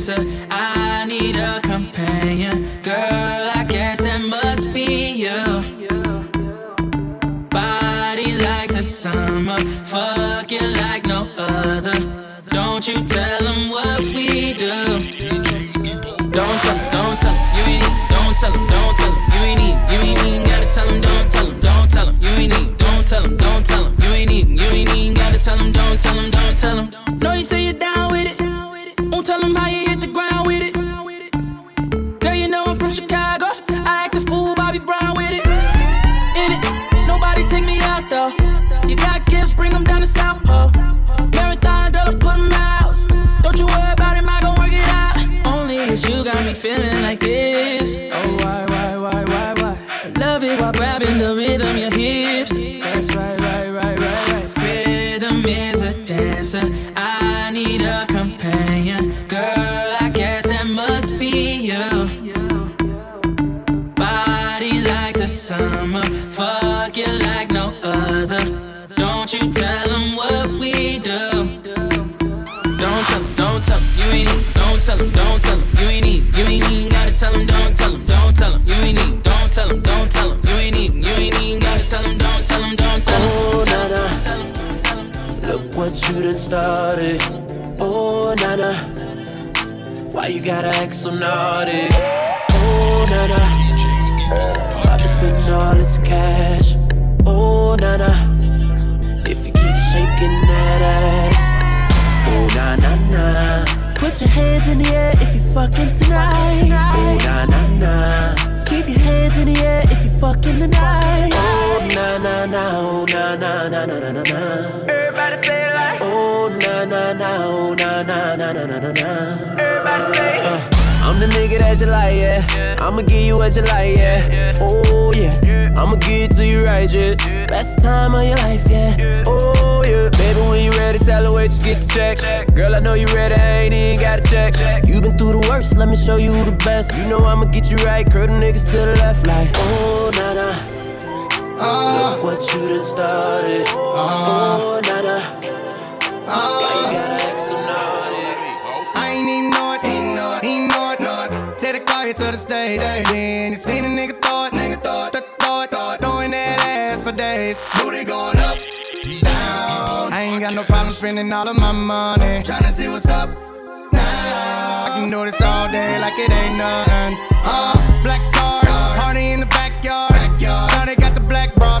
dancer. I them down to South Pole. Marathon, girl, I put them out. Don't you worry about him, I gon' work it out. Only it's you got me feeling like this. Oh, why, why, why, why, why? Love it while grabbing the rhythm, your hips. That's right, right, right, right, right. Rhythm is a dancer. You done started. Oh, Nana. Why you gotta act so naughty? Oh, Nana. I've been spending all this cash. Oh, Nana. If you keep shaking that ass. Oh, na na na. Put your hands in the air if you fucking tonight. Oh, na na na. Keep your hands in the air if you fucking tonight. Oh, na na na. Oh, na na na na na na na. Everybody say it like, Oh na na na, oh na na na na na na na. everybody say it. Uh, I'm the nigga that you like, yeah. I'ma give you what you like, yeah. Oh yeah, I'ma give it to you right, yeah. Best time of your life, yeah. Oh yeah, baby, when you ready, tell her wait, just get the check. Girl, I know you ready, I ain't even gotta check. You been through the worst, let me show you the best. You know I'ma get you right, curl them niggas to the left, like oh na na. Ah. Look what you done started. Ah. Oh na na. Ah. Why you gotta act so naughty? I ain't even know it, ain't know it, ain't know it, know it. Take the car here to the stage. Then you seen a spending all of my money. Tryna see what's up now. I can do this all day like it ain't nothing. Uh, black car, party in the backyard. Shawty got the black bra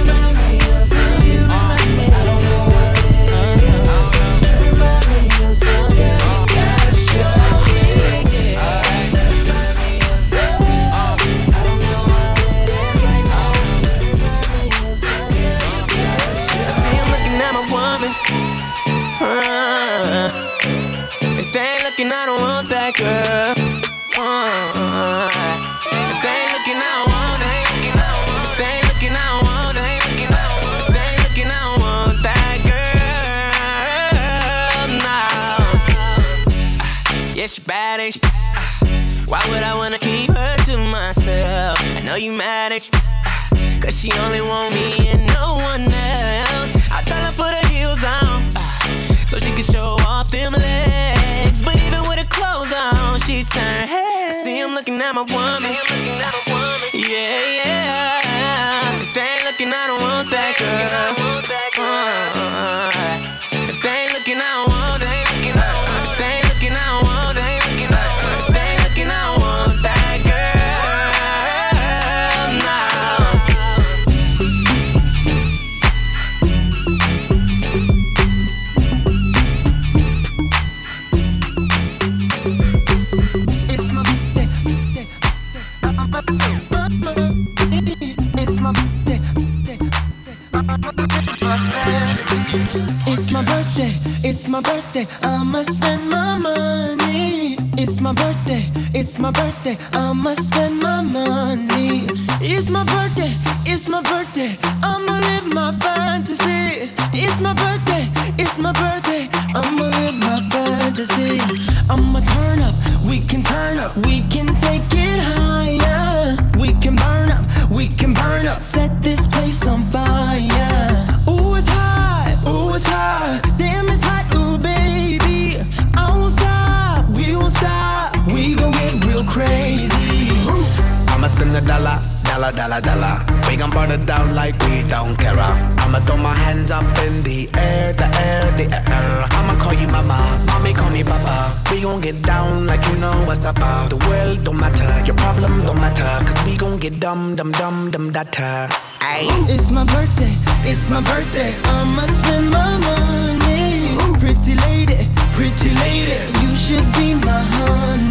She bad, she? Uh, why would I wanna keep her to myself? I know you mad, at you? Uh, Cause she only want me and no one else. I tell her put her heels on. Uh, so she can show off them legs. But even with her clothes on, she turn head. See him looking at my woman. Yeah, yeah. If they ain't looking, I don't want that girl. Uh, if they birthday. I'ma spend dollar, dollar. We gon' burn it down like we don't care. I'ma throw my hands up in the air, the air, the air. I'ma call you mama, mommy call me papa. We gon' get down like you know what's up. The world don't matter, your problem don't matter. Cause we gon' get dumb, dumb, dumb, dumb, data. Ayy. It's my birthday, it's my birthday. I'ma spend my money. Pretty lady, pretty lady, you should be my honey.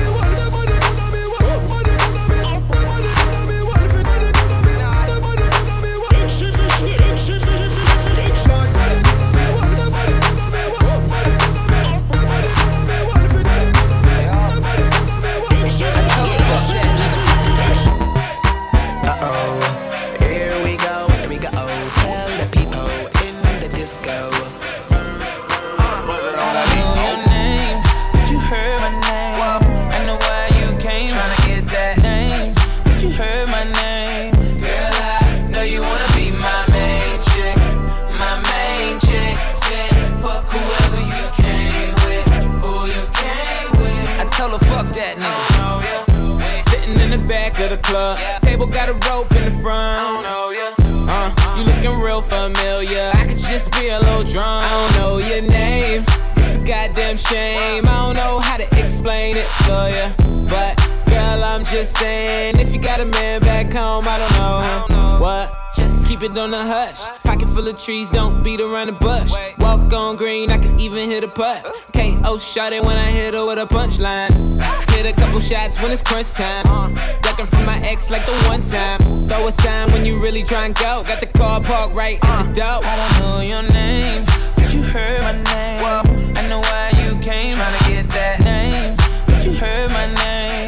Tell her fuck that nigga. Sitting in the back of the club, table got a rope in the front. Uh, you looking real familiar. I could just be a little drunk. I don't know your name. It's a goddamn shame. I don't know how to explain it to ya. But I'm just saying, if you got a man back home, I don't know him. What? Just keep it on the hush. Pocket full of trees, don't beat around the bush. Walk on green, I can even hit a putt. KO oh, shot it when I hit her with a punchline. Hit a couple shots when it's crunch time. Ducking from my ex like the one time. Throw a sign when you really try and go. Got the car parked right at the door. I don't know your name, but you heard my name. I know why you came, tryna get that name. But you heard my name.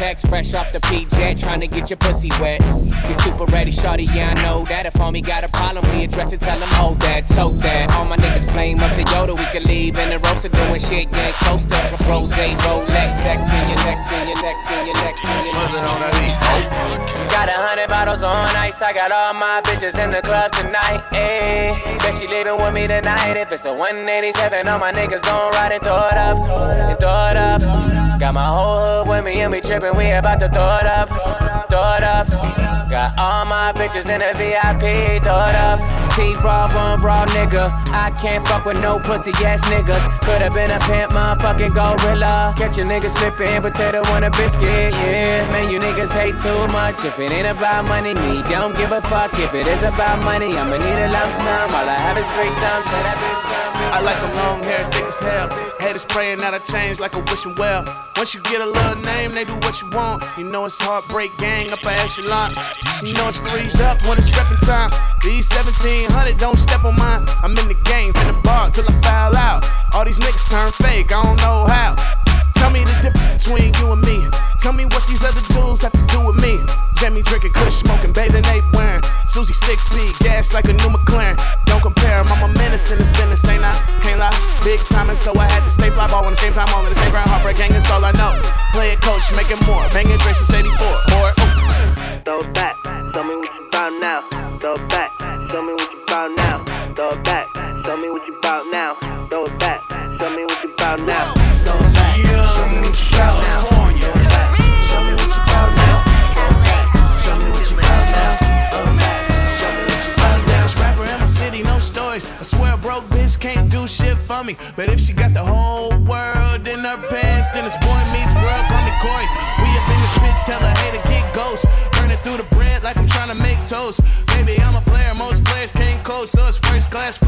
Text, fresh off the PJ, trying to get your pussy wet. You super ready, shorty, yeah, I know that. If homie got a problem, we address it, tell him hold that, tote that. All my niggas flame up the Yoda, we can leave in the roaster doing shit, ain't supposed to. Rose, Rolex, sex in your neck, in your neck, in your neck, in your neck. Got a hundred bottles on ice, I got all my bitches in the club tonight, ayy. Bet she leaving with me tonight. If it's a 187, all my niggas gon' ride and throw it up, and throw it up. Got my whole hood with me and we trippin', we about to throw it up, throw it up. Got all my bitches in the VIP, throw it up. T raw one raw nigga. I can't fuck with no pussy ass niggas. Could've been a pimp, motherfucking gorilla. Catch a nigga slipping, potato on a biscuit. Yeah, man, you niggas hate too much. If it ain't about money, me don't give a fuck. If it is about money, I'ma need a lump sum. All I have is three sums. I like a long hair, thick as hell. Haters praying that I change like a wishing well. Once you get a little name, they do what you want. You know it's heartbreak gang up a echelon. You know it's threes up when it's reppin' time. These 1700 don't step on mine. I'm in the game, from the bar till I foul out. All these niggas turn fake, I don't know how. Tell me the difference between you and me. Tell me what these other dudes have to do with me. Jamie drinking, kush smoking, bathing ape wearing. Susie six speed, gas like a new McLaren. Don't compare, I'm a menace in this business, ain't I? Can't lie, big time, and so I had to stay fly ball on the same time, all in the same ground, heartbreak gang, that's all I know. Play it coach, make it more, banging drinks since 84. Or, Throw it back, me. But if she got the whole world in her pants, then it's boy meets world, call me Corey. We up in this bitch, tell her hey to get ghost. Burning through the bread like I'm trying to make toast. Maybe I'm a player, most players can't coach. So it's first class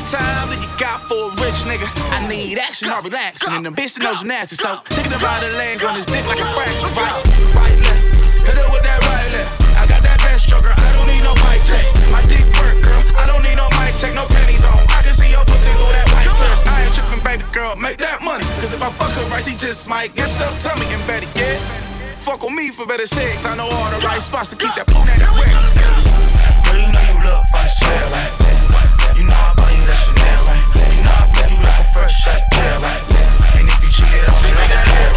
much time do you got for a rich nigga? I need action or relaxing, and the bitch knows nasty. So chicken about the legs on his dick like a fraction. Right, right left. Hit it with that right left. I got that best stroker. I don't need no mic test. My dick work, girl. I don't need no mic check, no panties on. I can see your pussy through that white dress. I ain't tripping, baby girl. Make that money. Cause if I fuck her right, she just might get some tummy and better get. Fuck on me for better sex. I know all the right spots to keep that punani wet. Girl, you know you look from the chair shot tail like that. And if you cheated on me, I don't care.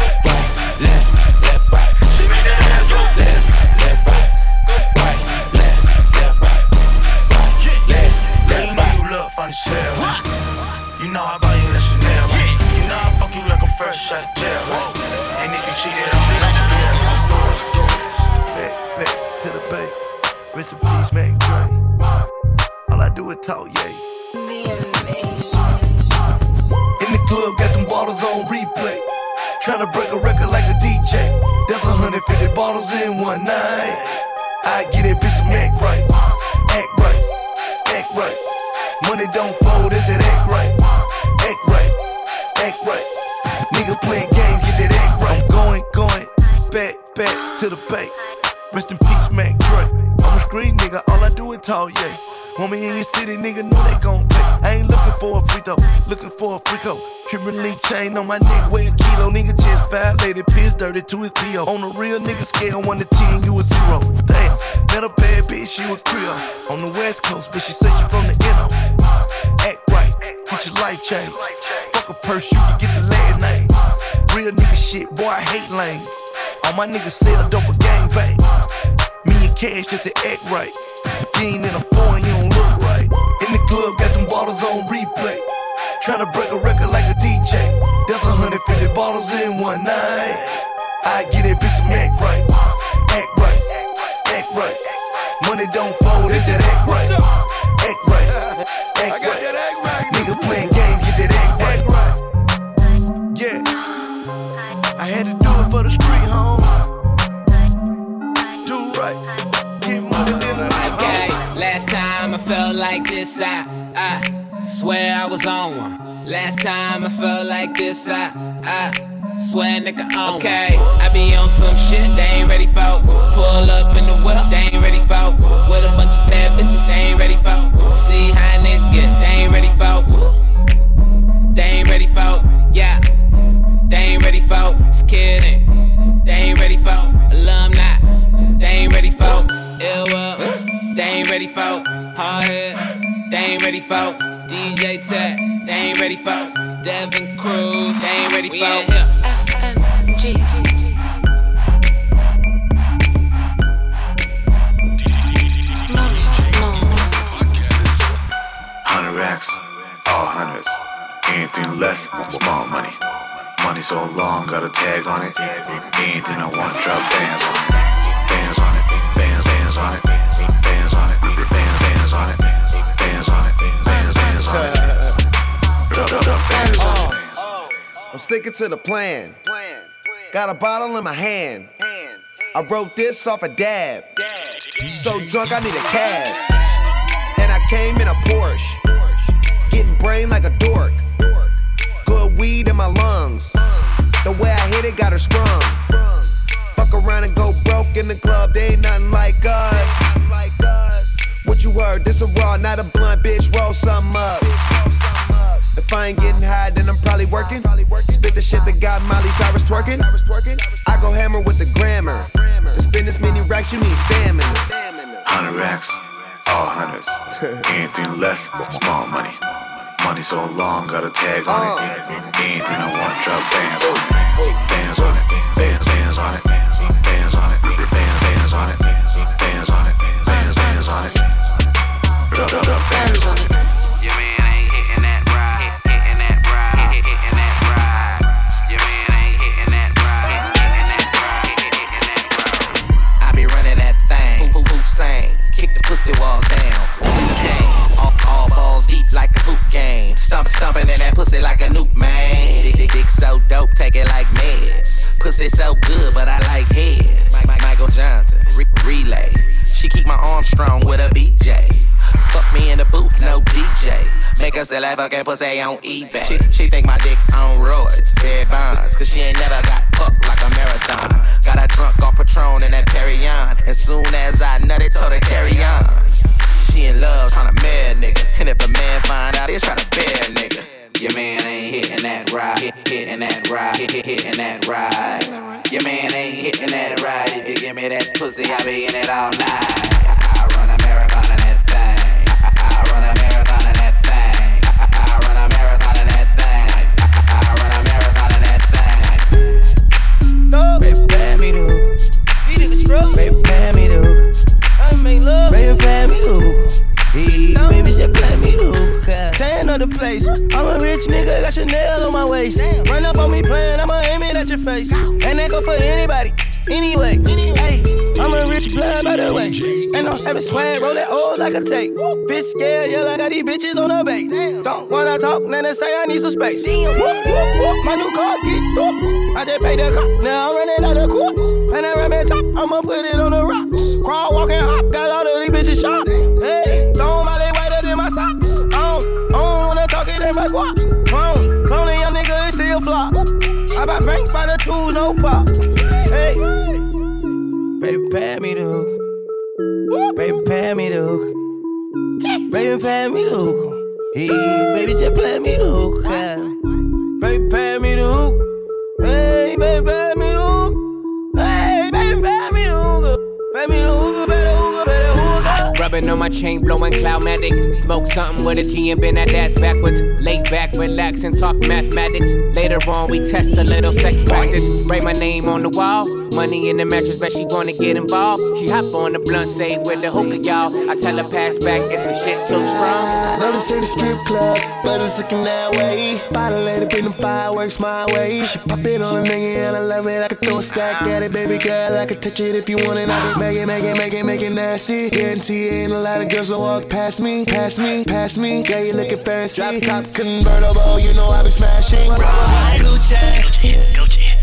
Left, right, left, left, right. Make that ass go left, left, right, right, left, left, right, right, left, left, right. You look from the chair. You know I buy you that Chanel right You know I fuck you like a fresh shot tail right And if you cheated on me, I don't care. Back, back to the bay. Rest in peace, Mac Dre. All I do is talk, yeah. On replay. Tryna break a record like a DJ. That's 150 bottles in one night. I get it, bitch, act right. Act right, act right. Money don't fold, is it act right? Act right, act right. Nigga playing games, get that act right. I'm going, going, back, back to the bay. Rest in peace, Mac Dre. I'm a street nigga, all I do is talk, yeah. Me in your city, nigga, know they gon' pay. I ain't looking for a free throw, looking for a free coat. Cuban link chain on my neck, weigh a kilo. Nigga just violated, piss dirty to his PO. On a real nigga scale, 1 to 10, you a zero. Damn, met a bad bitch, she was Creole. On the west coast, but she said she from the NO. Act right, get your life changed. Fuck a purse, you can get the last name. Real nigga shit, boy, I hate lanes. All my niggas sell dope a gang bang. Me and cash just to act right. Ain't in a foreign, you don't. Club, got them bottles on replay. Tryna break a record like a DJ. That's 150 bottles in one night. I get it, bitch, act right. Act right, act right. Money don't fold, is that? Act right, swear I was on one. Last time I felt like this, I, I Swear nigga on. Okay, I be on sticking to the plan. plan. Got a bottle in my hand. I wrote this off a dab. So drunk, I need a cab. And I came in a Porsche. Getting brain like a dork. Good weed in my lungs. The way I hit it got her sprung. Fuck around and go broke in the club. They ain't nothing like us. What you heard? This a raw, not a blunt, bitch. Roll something up. If I ain't getting high, then I'm probably working. Spit the shit that got Miley Cyrus twerking. I go hammer with the grammar. To spin this many racks, you need stamina. Hundred racks, all hundreds. Anything less, small money. Money so long, got a tag on it. Anything I want, drop bands on it. Bands on it, bands, bands on it. Bands on it, bands, bands on it. Bands on it, bands, bands on it. Drop, drop, drop bands on it. Stumping in that pussy like a nuke, man. Dick, dick, dick so dope, take it like meds. Pussy so good, but I like head. Mi- Mi- Michael Johnson, re- relay. She keep my arm strong with a BJ. Fuck me in the booth, no DJ. Make her sell that fucking pussy on eBay. She, she think my dick on roids, red bonds. Cause she ain't Anyway, hey, I'm a rich blood by the way. And I'm having swag, roll that old like a tape. Bitch scared, yeah, I got these bitches on the base. Don't wanna talk, then they say I need some space. Whoop, whoop, whoop, my new car get through. I just paid the cop, now I'm running out of court. And that rabbit top, I'ma put it on the rocks. Crawl, walk, and hop, got all of these bitches shot. Baby, pay me the hook. Baby, pay me the hook. Hey, baby, just play me the hook. Baby, pay me the hook. Hey, baby, pay me the hook. Hey, baby, pay me the hook. Pay me the hook, better hook, better hook. Rubbing on my chain, blowing cloudmatic. Smoke something with a G and bend that ass backwards. Lay back, relax, and talk mathematics. Later on, we test a little sex practice. Write my name on the wall. Money in the mattress, bet she wanna get involved. She hop on the blunt, say with the hookah, y'all. I tell her pass back if the shit too strong. Love to see the strip club, but it's looking that way. Bottle lady, bring them fireworks my way. She pop it on a nigga and I love it. I could throw a stack at it, baby girl. I could touch it if you want it. I could make it, make it, make it, make it nasty. Guarantee ain't a lot of girls will walk past me, past me, past me. Yeah, you looking fancy. Drop top convertible, you know I be smashing. Blue Gucci,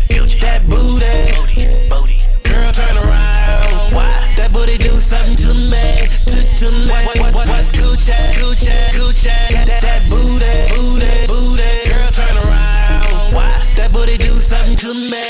That booty, girl turn around. That booty do something to me, to to me. What, what, what, what's Gucci, Gucci, Gucci? That, that booty, booty, booty, girl turn around. That booty do something to me,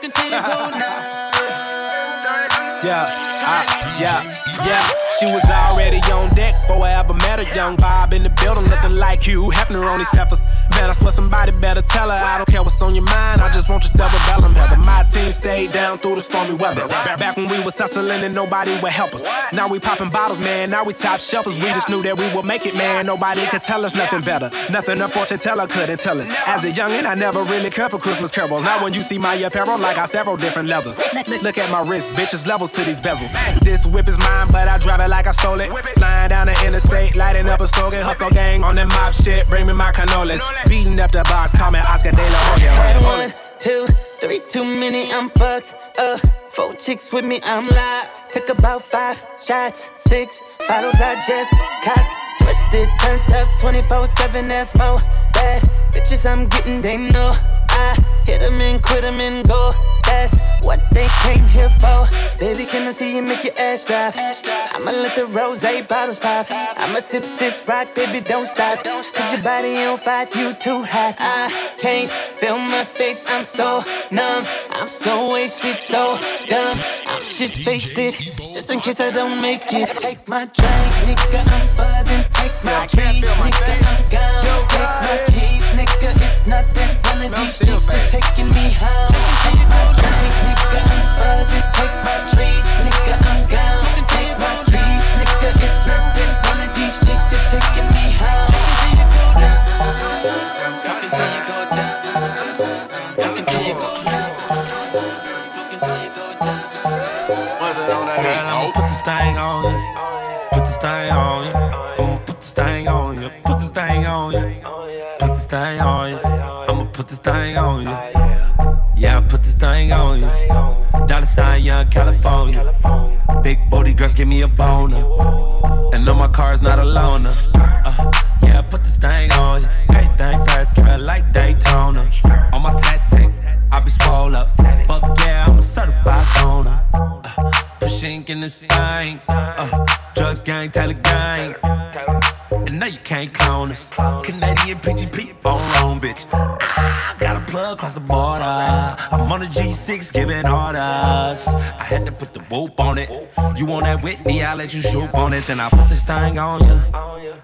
Smoking till you go now. Yeah, I, yeah, yeah. She was already on deck before I ever met her. Young Bob in the building looking like Hugh Hefner on these heifers. Man, I swear somebody better tell her. I don't care what's on your mind, I just want your cerebellum. Heather, my team stayed down through the stormy weather. Back when we was hustling and nobody would help us. Now we popping bottles, man. Now we top shelfers. We just knew that we would make it, man. Nobody could tell us nothing better. Nothing a fortune teller couldn't tell us. As a youngin', I never really cared for Christmas carols. Now when you see my apparel, like I several different levels. Look at my wrist, bitches levels to these bezels. This whip is mine, but I drive it like I stole it. Flying down the interstate, lighting up a slogan. Hustle gang on that mob shit. Bring me my cannolis. Beating up the box, me Oscar De La Hoya. One, two, three, too many, I'm fucked up. Four chicks with me, I'm live. Took about five shots, six bottles I just cocked. Twisted, turned up 24 7, that's more bad. Bitches I'm getting, they know I hit them and quit them and go. That's what they came here for. Baby, can I see you make your ass drop? I'ma let the rose bottles pop. I'ma sip this rock, baby, don't stop. Cause your body on fire, you too hot. I can't feel my face, I'm so numb. I'm so wasted, so dumb. I'm shit faced it, just in case I don't make it. Take my drink, nigga, I'm buzzing. Take my keys, nigga, I'm gone. Take my it's nothing. One of these chicks is taking me home. Take my drink, nigga, I'm buzzing. Take my trees, nigga, I'm gone. Take my keys, nigga, it's nothing. Thing on you. Yeah, I put this thing on you. Dollar sign, young California. Big booty girls give me a boner. And no, my car's not a loaner. Uh, yeah, I put this thing on you. Everything fast, girl, like Daytona. On my taxi, I be swole up. Fuck yeah, I'm a certified stoner. Uh, pushing in this thing. Uh, drugs gang, tell gang. And now you can't clone PGP on wrong, bitch. Ah, got a plug across the border. I'm on a G6 giving orders. I had to put the whoop on it. You want that Whitney, I'll let you shoot on it. Then I put this thing on you.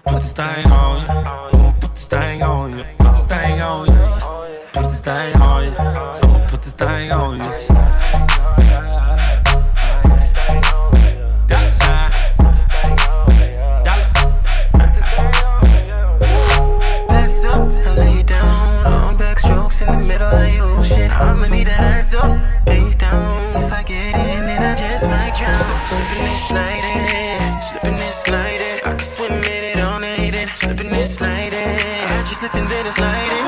Put this thing on you. Put this thing on you. Put this thing on you. Put this thing on you. Put this thing on you. Down. If I get in, then I just might drown. Slipping and sliding, slipping and sliding. I can swim in it all night and slipping and sliding. I just slipping then and sliding.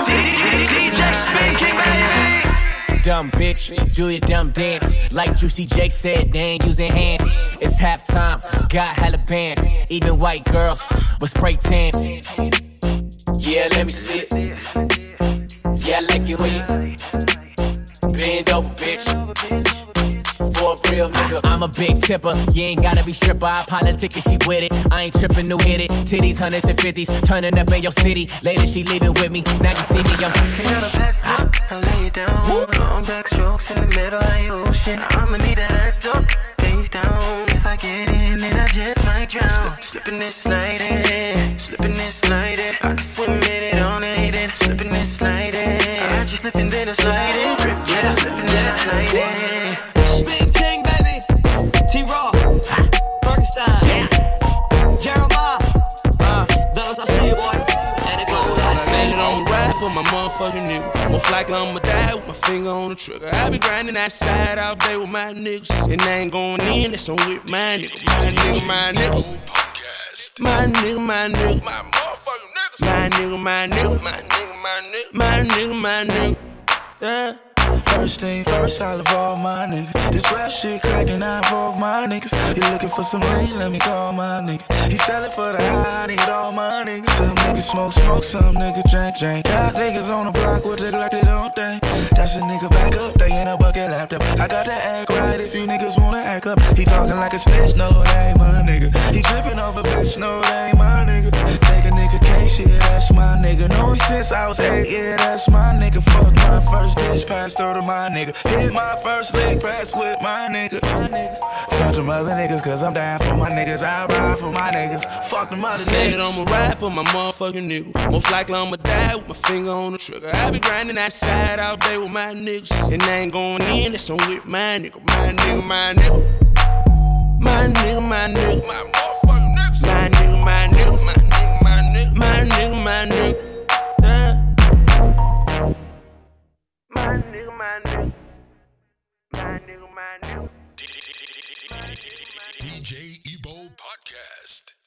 DJ speaking, baby. Dumb bitch, do your dumb dance. Like Juicy J said, they ain't using hands. It's halftime, got hella bands. Even white girls with spray tans. Yeah, let me see it. Yeah, I like it when you bend over, bitch. For a real nigga, I'm a big tipper. You ain't gotta be stripper. I the ticket, she with it. I ain't tripping, new hit it. Titties, hundreds and fifties, turning up in your city. Later, she leaving with me. Now you see me, I'm. Gotta pass up, I lay it down. Long back strokes in the middle of the ocean. I'ma need an ass up, face down. If I get in, then I just might drown. Slipping and sliding, slipping and sliding. I can swim in it all night and slipping and sliding. I just slipping then and sliding. Drip, yeah, slipping then and sliding. Spin King, baby. T Raw. Bergenstein. Jeremiah. Uh, fellas, I see you, boy. And if you like, say it on rap. for my motherfucking nigga. Most likely I'ma die with my finger on the trigger. I be grinding that side all day with my niggas. And I ain't going in, that's on with my nigga. My nigga, my nigga. My nigga, my nigga. My motherfucking nigga. My nigga, my nigga. My nigga, my nigga. My nigga, my nigga. Yeah. First thing first, I love all my niggas. This rap shit cracked and I involve my niggas. You looking for some lean, let me call my nigga. He sellin' for the high, I need all my niggas. Some niggas smoke, smoke, some niggas drink, drink. Got niggas on the block with the Glock, they don't think. That's a nigga back up, they in a bucket laptop. I got to act right if you niggas wanna act up. He talking like a snitch, no, that ain't my nigga. He tripping off a bitch, no, that ain't my nigga. Know since I was eight, yeah, that's my nigga. Fuck my first bitch, passed through to my nigga. Hit my first leg pass with my nigga. Fuck them other niggas, cause I'm down for my niggas. I ride for my niggas. Fuck them other Said niggas. I'ma ride for my motherfucking nigga. Most likely I'ma die with my finger on the trigger. I be grinding that side all day with my niggas. And I ain't going in, that's on with my nigga. My nigga, my nigga. My nigga, my nigga. My nigga. My nigga. Eh? Nigga. DJ Ebo Podcast.